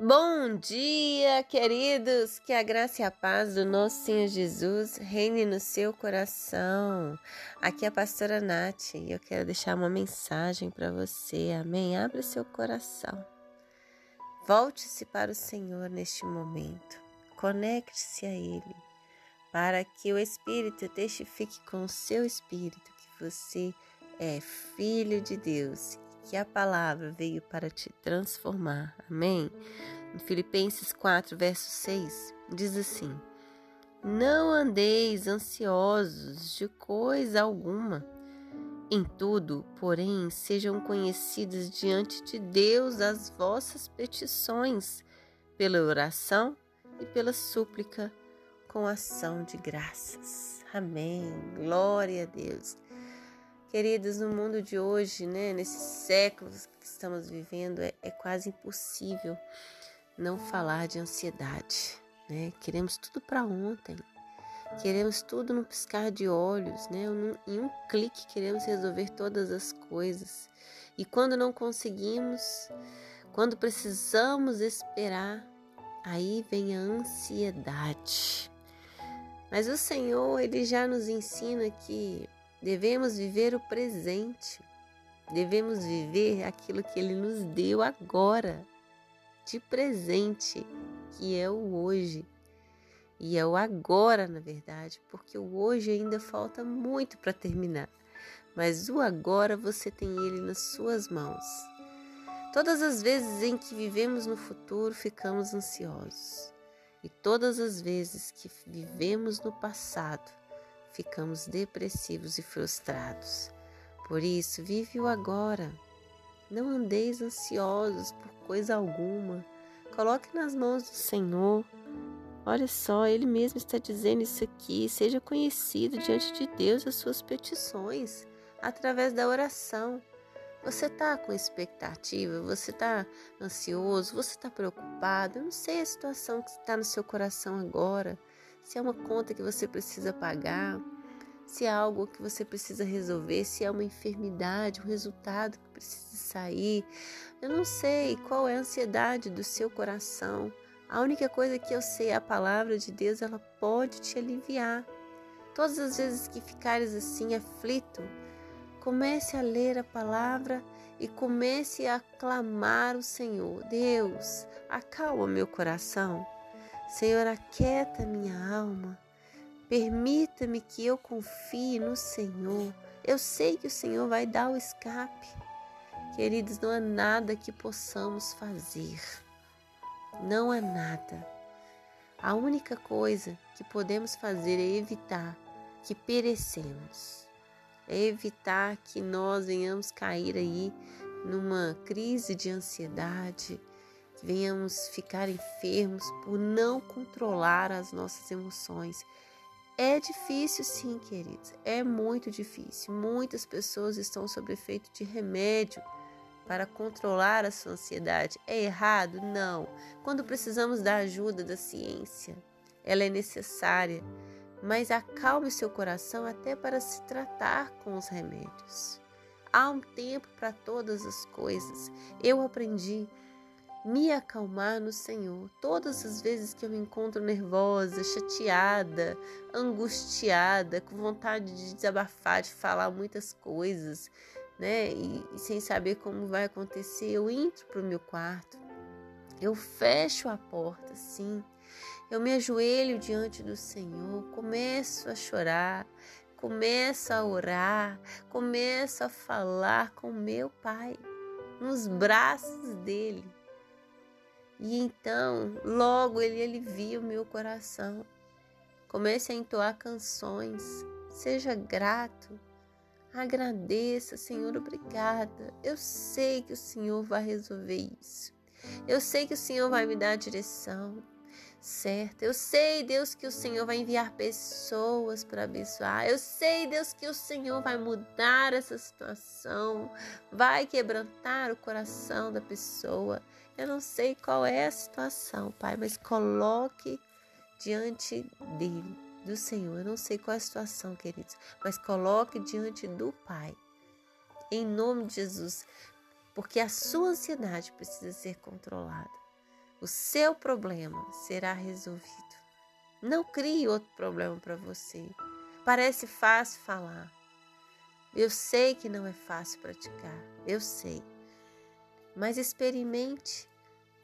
Bom dia, queridos! Que a graça e a paz do nosso Senhor Jesus reine no seu coração. Aqui é a pastora Nath e eu quero deixar uma mensagem para você. Amém? Abre seu coração. Volte-se para o Senhor neste momento. Conecte-se a Ele para que o Espírito testifique com o seu Espírito que você é filho de Deus que a palavra veio para te transformar. Amém? Em Filipenses 4, verso 6, diz assim: Não andeis ansiosos de coisa alguma. Em tudo, porém, sejam conhecidas diante de Deus as vossas petições, pela oração e pela súplica, com ação de graças. Amém. Glória a Deus. Queridos, no mundo de hoje, né, nesses séculos que estamos vivendo, é, é quase impossível não falar de ansiedade. Né? Queremos tudo para ontem, queremos tudo no piscar de olhos, né? em um clique queremos resolver todas as coisas. E quando não conseguimos, quando precisamos esperar, aí vem a ansiedade. Mas o Senhor, ele já nos ensina que Devemos viver o presente. Devemos viver aquilo que Ele nos deu agora, de presente, que é o hoje. E é o agora, na verdade, porque o hoje ainda falta muito para terminar. Mas o agora você tem ele nas suas mãos. Todas as vezes em que vivemos no futuro, ficamos ansiosos. E todas as vezes que vivemos no passado, ficamos depressivos e frustrados. Por isso, vive o agora. Não andeis ansiosos por coisa alguma. Coloque nas mãos do Senhor. Olha só, Ele mesmo está dizendo isso aqui. Seja conhecido diante de Deus as suas petições através da oração. Você está com expectativa? Você está ansioso? Você está preocupado? Eu não sei a situação que está no seu coração agora se é uma conta que você precisa pagar, se é algo que você precisa resolver, se é uma enfermidade, um resultado que precisa sair. Eu não sei qual é a ansiedade do seu coração. A única coisa que eu sei é a palavra de Deus, ela pode te aliviar. Todas as vezes que ficares assim aflito, comece a ler a palavra e comece a clamar o Senhor. Deus, acalma meu coração. Senhor, aquieta minha alma. Permita-me que eu confie no Senhor. Eu sei que o Senhor vai dar o escape. Queridos, não há nada que possamos fazer. Não há nada. A única coisa que podemos fazer é evitar que perecemos. É evitar que nós venhamos cair aí numa crise de ansiedade, que venhamos ficar enfermos por não controlar as nossas emoções. É difícil, sim, queridos, é muito difícil. Muitas pessoas estão sob efeito de remédio para controlar a sua ansiedade. É errado? Não. Quando precisamos da ajuda da ciência, ela é necessária, mas acalme seu coração até para se tratar com os remédios. Há um tempo para todas as coisas. Eu aprendi me acalmar no Senhor. Todas as vezes que eu me encontro nervosa, chateada, angustiada, com vontade de desabafar, de falar muitas coisas, né? E, e sem saber como vai acontecer, eu entro para o meu quarto, eu fecho a porta, sim. Eu me ajoelho diante do Senhor, começo a chorar, começo a orar, começo a falar com meu Pai, nos braços dele. E então, logo ele alivia o meu coração. Comece a entoar canções. Seja grato. Agradeça, Senhor, obrigada. Eu sei que o Senhor vai resolver isso. Eu sei que o Senhor vai me dar a direção certa. Eu sei, Deus, que o Senhor vai enviar pessoas para abençoar. Eu sei, Deus, que o Senhor vai mudar essa situação, vai quebrantar o coração da pessoa. Eu não sei qual é a situação, Pai, mas coloque diante dele, do Senhor. Eu não sei qual é a situação, queridos, mas coloque diante do Pai. Em nome de Jesus, porque a sua ansiedade precisa ser controlada. O seu problema será resolvido. Não crie outro problema para você. Parece fácil falar. Eu sei que não é fácil praticar, eu sei. Mas experimente,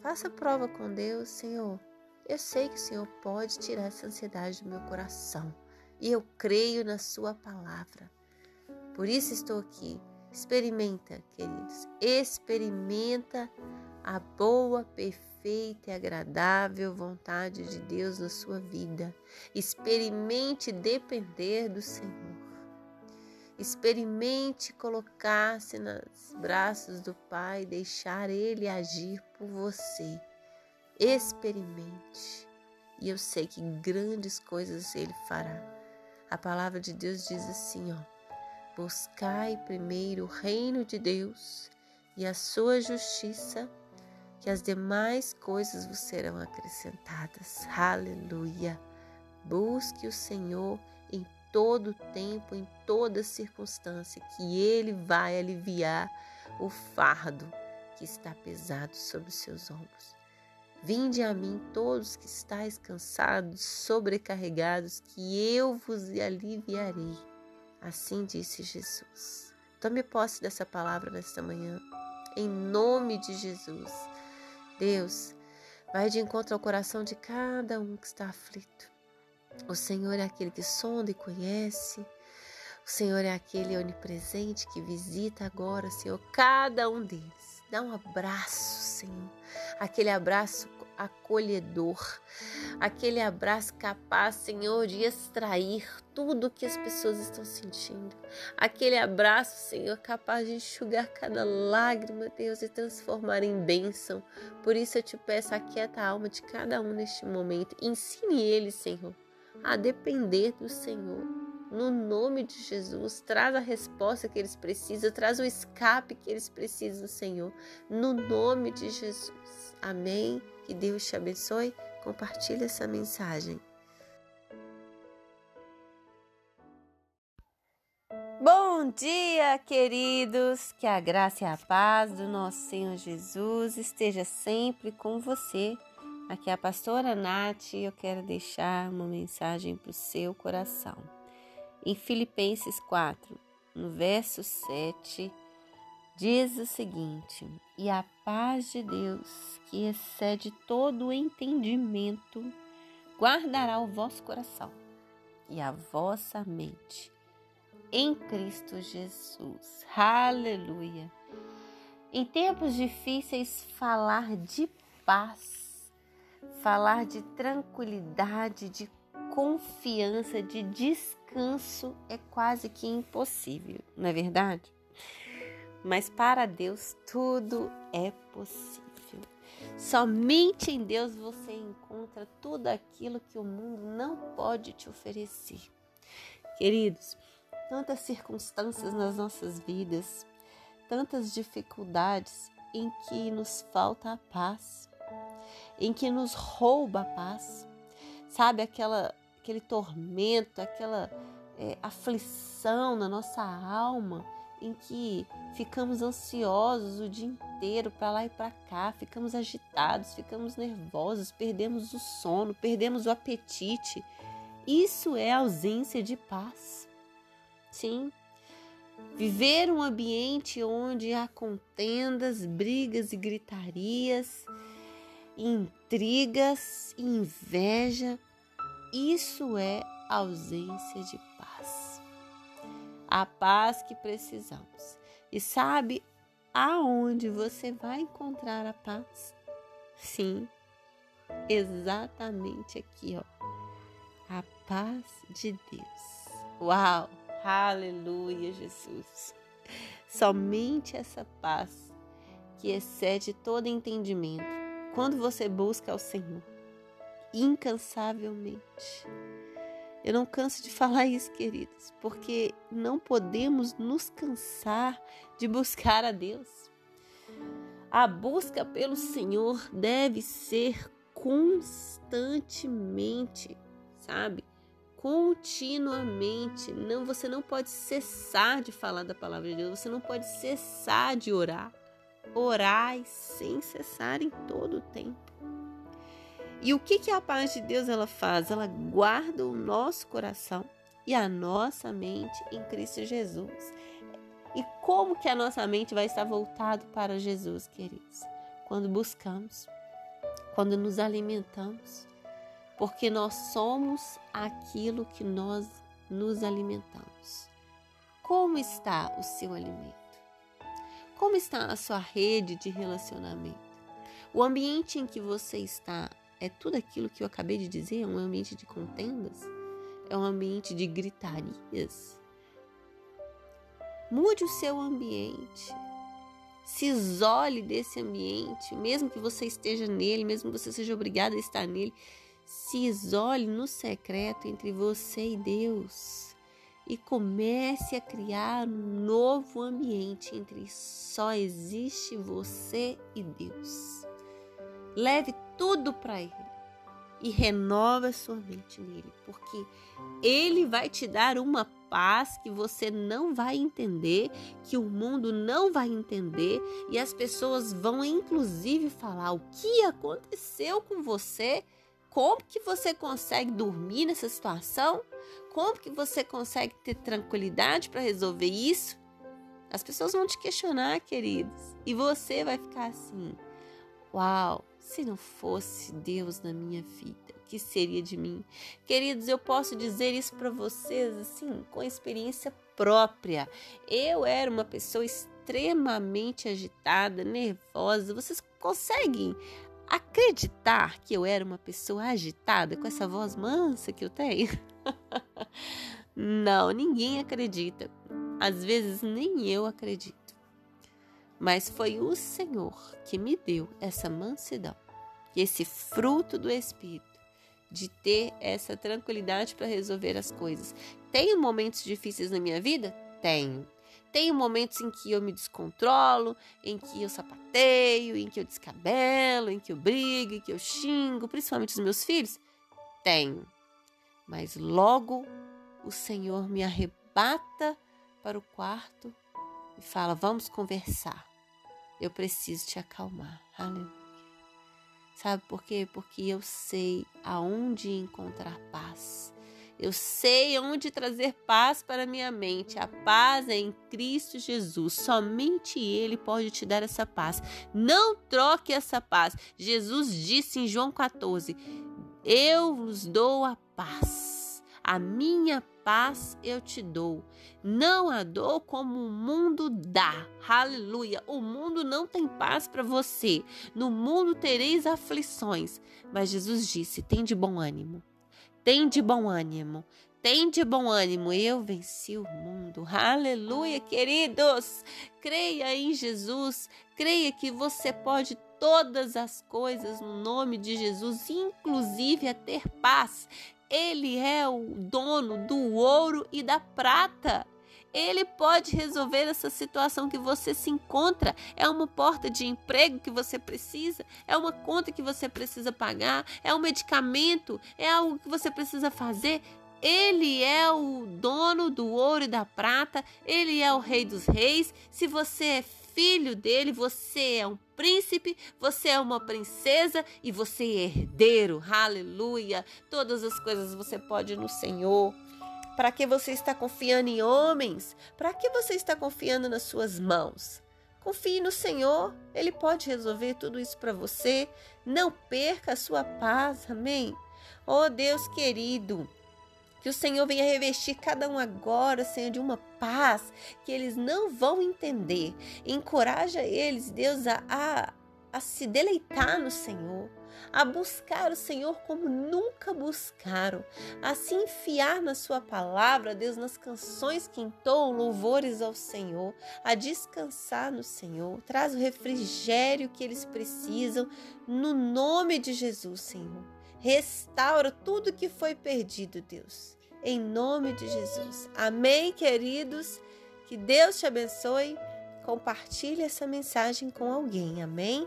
faça prova com Deus, Senhor. Eu sei que o Senhor pode tirar essa ansiedade do meu coração e eu creio na Sua palavra. Por isso estou aqui. Experimenta, queridos, experimenta a boa, perfeita e agradável vontade de Deus na sua vida. Experimente depender do Senhor. Experimente colocar-se nos braços do Pai deixar Ele agir por você. Experimente. E eu sei que grandes coisas Ele fará. A palavra de Deus diz assim, ó. Buscai primeiro o reino de Deus e a sua justiça, que as demais coisas vos serão acrescentadas. Aleluia! Busque o Senhor em todo tempo, em toda circunstância, que Ele vai aliviar o fardo que está pesado sobre os seus ombros. Vinde a mim todos que estáis cansados, sobrecarregados, que eu vos aliviarei. Assim disse Jesus. Tome posse dessa palavra nesta manhã, em nome de Jesus. Deus, vai de encontro ao coração de cada um que está aflito. O Senhor é aquele que sonda e conhece. O Senhor é aquele onipresente que visita agora, Senhor, cada um deles. Dá um abraço, Senhor. Aquele abraço acolhedor, aquele abraço capaz, Senhor, de extrair tudo o que as pessoas estão sentindo, aquele abraço, Senhor, capaz de enxugar cada lágrima, Deus, e transformar em bênção. Por isso eu te peço, aquieta a alma de cada um neste momento, ensine ele, Senhor, a depender do Senhor. No nome de Jesus, traz a resposta que eles precisam, traz o escape que eles precisam, Senhor. No nome de Jesus. Amém. Que Deus te abençoe. Compartilhe essa mensagem. Bom dia, queridos! Que a graça e a paz do nosso Senhor Jesus esteja sempre com você. Aqui é a pastora Nath e eu quero deixar uma mensagem para o seu coração. Em Filipenses 4, no verso 7, diz o seguinte: E a paz de Deus, que excede todo o entendimento, guardará o vosso coração e a vossa mente em Cristo Jesus. Aleluia! Em tempos difíceis, falar de paz, falar de tranquilidade, de confiança, de descanso é quase que impossível, não é verdade? Mas para Deus tudo é possível. Somente em Deus você encontra tudo aquilo que o mundo não pode te oferecer. Queridos, tantas circunstâncias nas nossas vidas, tantas dificuldades em que nos falta a paz, em que nos rouba a paz. Sabe aquela aquele tormento, aquela é, aflição na nossa alma em que ficamos ansiosos o dia inteiro para lá e para cá, ficamos agitados, ficamos nervosos, perdemos o sono, perdemos o apetite. Isso é ausência de paz. Sim. Viver um ambiente onde há contendas, brigas e gritarias, intrigas, inveja, isso é ausência de paz a paz que precisamos. E sabe aonde você vai encontrar a paz? Sim, exatamente aqui, ó. A paz de Deus. Uau! Aleluia, Jesus. Somente essa paz que excede todo entendimento. Quando você busca o Senhor incansavelmente eu não canso de falar isso, queridos, porque não podemos nos cansar de buscar a Deus. A busca pelo Senhor deve ser constantemente, sabe? Continuamente. Não, você não pode cessar de falar da palavra de Deus, você não pode cessar de orar. Orai sem cessar em todo o tempo. E o que, que a paz de Deus ela faz? Ela guarda o nosso coração e a nossa mente em Cristo Jesus. E como que a nossa mente vai estar voltado para Jesus, queridos? Quando buscamos, quando nos alimentamos, porque nós somos aquilo que nós nos alimentamos. Como está o seu alimento? Como está a sua rede de relacionamento? O ambiente em que você está é tudo aquilo que eu acabei de dizer? É um ambiente de contendas? É um ambiente de gritarias? Mude o seu ambiente. Se isole desse ambiente, mesmo que você esteja nele, mesmo que você seja obrigado a estar nele. Se isole no secreto entre você e Deus e comece a criar um novo ambiente entre só existe você e Deus. Leve tudo para Ele e renova sua mente nele, porque Ele vai te dar uma paz que você não vai entender, que o mundo não vai entender e as pessoas vão inclusive falar o que aconteceu com você, como que você consegue dormir nessa situação, como que você consegue ter tranquilidade para resolver isso. As pessoas vão te questionar, queridos, e você vai ficar assim: "Uau, se não fosse Deus na minha vida, o que seria de mim? Queridos, eu posso dizer isso para vocês assim, com experiência própria. Eu era uma pessoa extremamente agitada, nervosa. Vocês conseguem acreditar que eu era uma pessoa agitada com essa voz mansa que eu tenho? não, ninguém acredita. Às vezes nem eu acredito mas foi o Senhor que me deu essa mansidão, esse fruto do Espírito, de ter essa tranquilidade para resolver as coisas. Tenho momentos difíceis na minha vida? Tenho. Tenho momentos em que eu me descontrolo, em que eu sapateio, em que eu descabelo, em que eu brigo, em que eu xingo, principalmente os meus filhos? Tenho. Mas logo o Senhor me arrebata para o quarto e fala: Vamos conversar. Eu preciso te acalmar. Aleluia. Sabe por quê? Porque eu sei aonde encontrar paz. Eu sei onde trazer paz para minha mente. A paz é em Cristo Jesus. Somente Ele pode te dar essa paz. Não troque essa paz. Jesus disse em João 14: Eu vos dou a paz. A minha paz eu te dou. Não a dou como o mundo dá. Aleluia. O mundo não tem paz para você. No mundo tereis aflições. Mas Jesus disse: tem de bom ânimo. Tem de bom ânimo. Tem de bom ânimo. Eu venci o mundo. Aleluia, queridos. Creia em Jesus. Creia que você pode todas as coisas no nome de Jesus, inclusive a ter paz. Ele é o dono do ouro e da prata. Ele pode resolver essa situação que você se encontra. É uma porta de emprego que você precisa, é uma conta que você precisa pagar, é um medicamento, é algo que você precisa fazer. Ele é o dono do ouro e da prata, ele é o rei dos reis. Se você é filho dele, você é um príncipe, você é uma princesa e você é herdeiro. Aleluia! Todas as coisas você pode no Senhor. Para que você está confiando em homens? Para que você está confiando nas suas mãos? Confie no Senhor, Ele pode resolver tudo isso para você. Não perca a sua paz, amém? Oh Deus querido, que o Senhor venha revestir cada um agora, Senhor, de uma paz que eles não vão entender. Encoraja eles, Deus, a, a, a se deleitar no Senhor a buscar o Senhor como nunca buscaram, a se enfiar na Sua palavra, Deus, nas canções que entoam louvores ao Senhor, a descansar no Senhor. Traz o refrigério que eles precisam, no nome de Jesus, Senhor. Restaura tudo que foi perdido, Deus. Em nome de Jesus. Amém, queridos. Que Deus te abençoe. Compartilhe essa mensagem com alguém. Amém.